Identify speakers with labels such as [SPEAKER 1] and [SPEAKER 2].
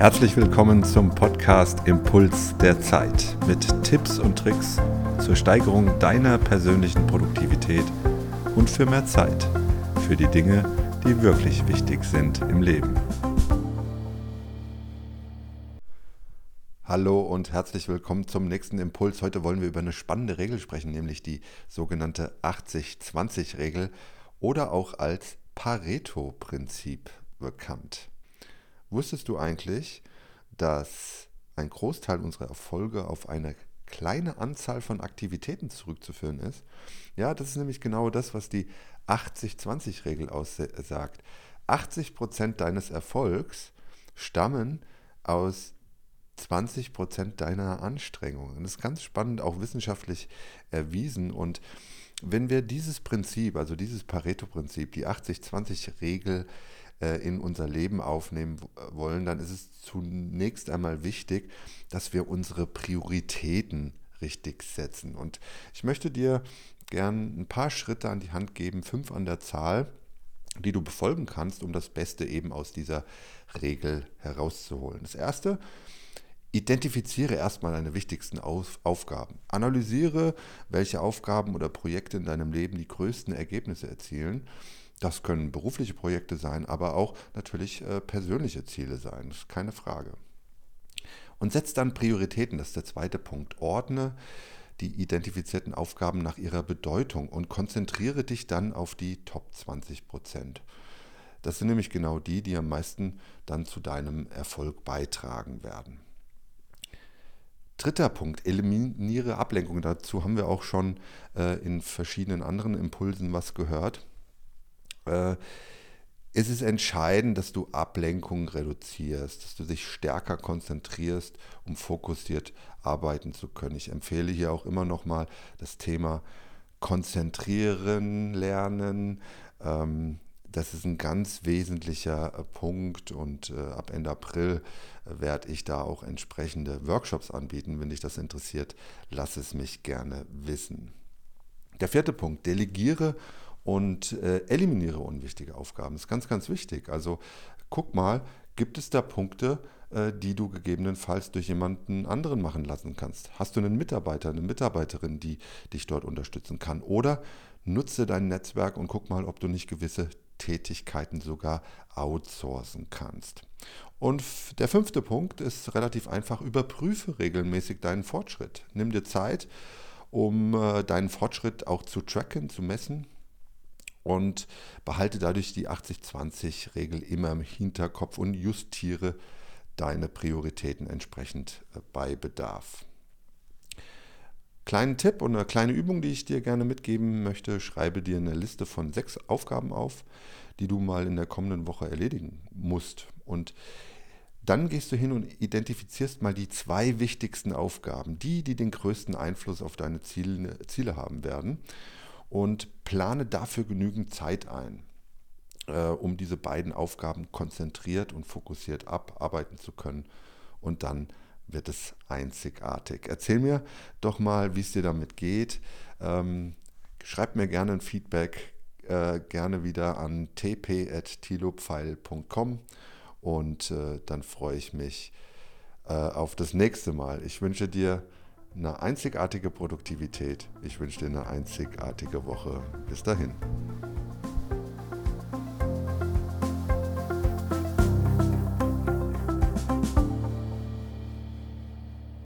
[SPEAKER 1] Herzlich willkommen zum Podcast Impuls der Zeit mit Tipps und Tricks zur Steigerung deiner persönlichen Produktivität und für mehr Zeit für die Dinge, die wirklich wichtig sind im Leben. Hallo und herzlich willkommen zum nächsten Impuls. Heute wollen wir über eine spannende Regel sprechen, nämlich die sogenannte 80-20-Regel oder auch als Pareto-Prinzip bekannt. Wusstest du eigentlich, dass ein Großteil unserer Erfolge auf eine kleine Anzahl von Aktivitäten zurückzuführen ist? Ja, das ist nämlich genau das, was die 80-20-Regel aussagt. 80% deines Erfolgs stammen aus 20% deiner Anstrengungen. Das ist ganz spannend, auch wissenschaftlich erwiesen. Und wenn wir dieses Prinzip, also dieses Pareto-Prinzip, die 80-20-Regel äh, in unser Leben aufnehmen wollen, dann ist es zunächst einmal wichtig, dass wir unsere Prioritäten richtig setzen. Und ich möchte dir gern ein paar Schritte an die Hand geben, fünf an der Zahl, die du befolgen kannst, um das Beste eben aus dieser Regel herauszuholen. Das erste, Identifiziere erstmal deine wichtigsten Aufgaben. Analysiere, welche Aufgaben oder Projekte in deinem Leben die größten Ergebnisse erzielen das können berufliche Projekte sein, aber auch natürlich äh, persönliche Ziele sein, das ist keine Frage. Und setz dann Prioritäten, das ist der zweite Punkt. Ordne die identifizierten Aufgaben nach ihrer Bedeutung und konzentriere dich dann auf die Top 20 Prozent. Das sind nämlich genau die, die am meisten dann zu deinem Erfolg beitragen werden. Dritter Punkt, eliminiere Ablenkung. Dazu haben wir auch schon äh, in verschiedenen anderen Impulsen was gehört äh, ist es entscheidend, dass du Ablenkung reduzierst, dass du dich stärker konzentrierst, um fokussiert arbeiten zu können. Ich empfehle hier auch immer noch mal das Thema Konzentrieren lernen. Ähm, das ist ein ganz wesentlicher äh, Punkt und äh, ab Ende April äh, werde ich da auch entsprechende Workshops anbieten. Wenn dich das interessiert, lass es mich gerne wissen. Der vierte Punkt, delegiere und äh, eliminiere unwichtige Aufgaben. Das ist ganz, ganz wichtig. Also guck mal, gibt es da Punkte, äh, die du gegebenenfalls durch jemanden anderen machen lassen kannst? Hast du einen Mitarbeiter, eine Mitarbeiterin, die dich dort unterstützen kann? Oder nutze dein Netzwerk und guck mal, ob du nicht gewisse Tätigkeiten sogar outsourcen kannst. Und der fünfte Punkt ist relativ einfach, überprüfe regelmäßig deinen Fortschritt. Nimm dir Zeit, um äh, deinen Fortschritt auch zu tracken, zu messen und behalte dadurch die 80-20-Regel immer im Hinterkopf und justiere deine Prioritäten entsprechend äh, bei Bedarf. Kleinen Tipp und eine kleine Übung, die ich dir gerne mitgeben möchte, schreibe dir eine Liste von sechs Aufgaben auf, die du mal in der kommenden Woche erledigen musst. Und dann gehst du hin und identifizierst mal die zwei wichtigsten Aufgaben, die, die den größten Einfluss auf deine Ziele, Ziele haben werden und plane dafür genügend Zeit ein, äh, um diese beiden Aufgaben konzentriert und fokussiert abarbeiten zu können. Und dann wird es einzigartig. Erzähl mir doch mal, wie es dir damit geht. Ähm, schreib mir gerne ein Feedback, äh, gerne wieder an tp.tilopfeil.com und äh, dann freue ich mich äh, auf das nächste Mal. Ich wünsche dir eine einzigartige Produktivität. Ich wünsche dir eine einzigartige Woche. Bis dahin.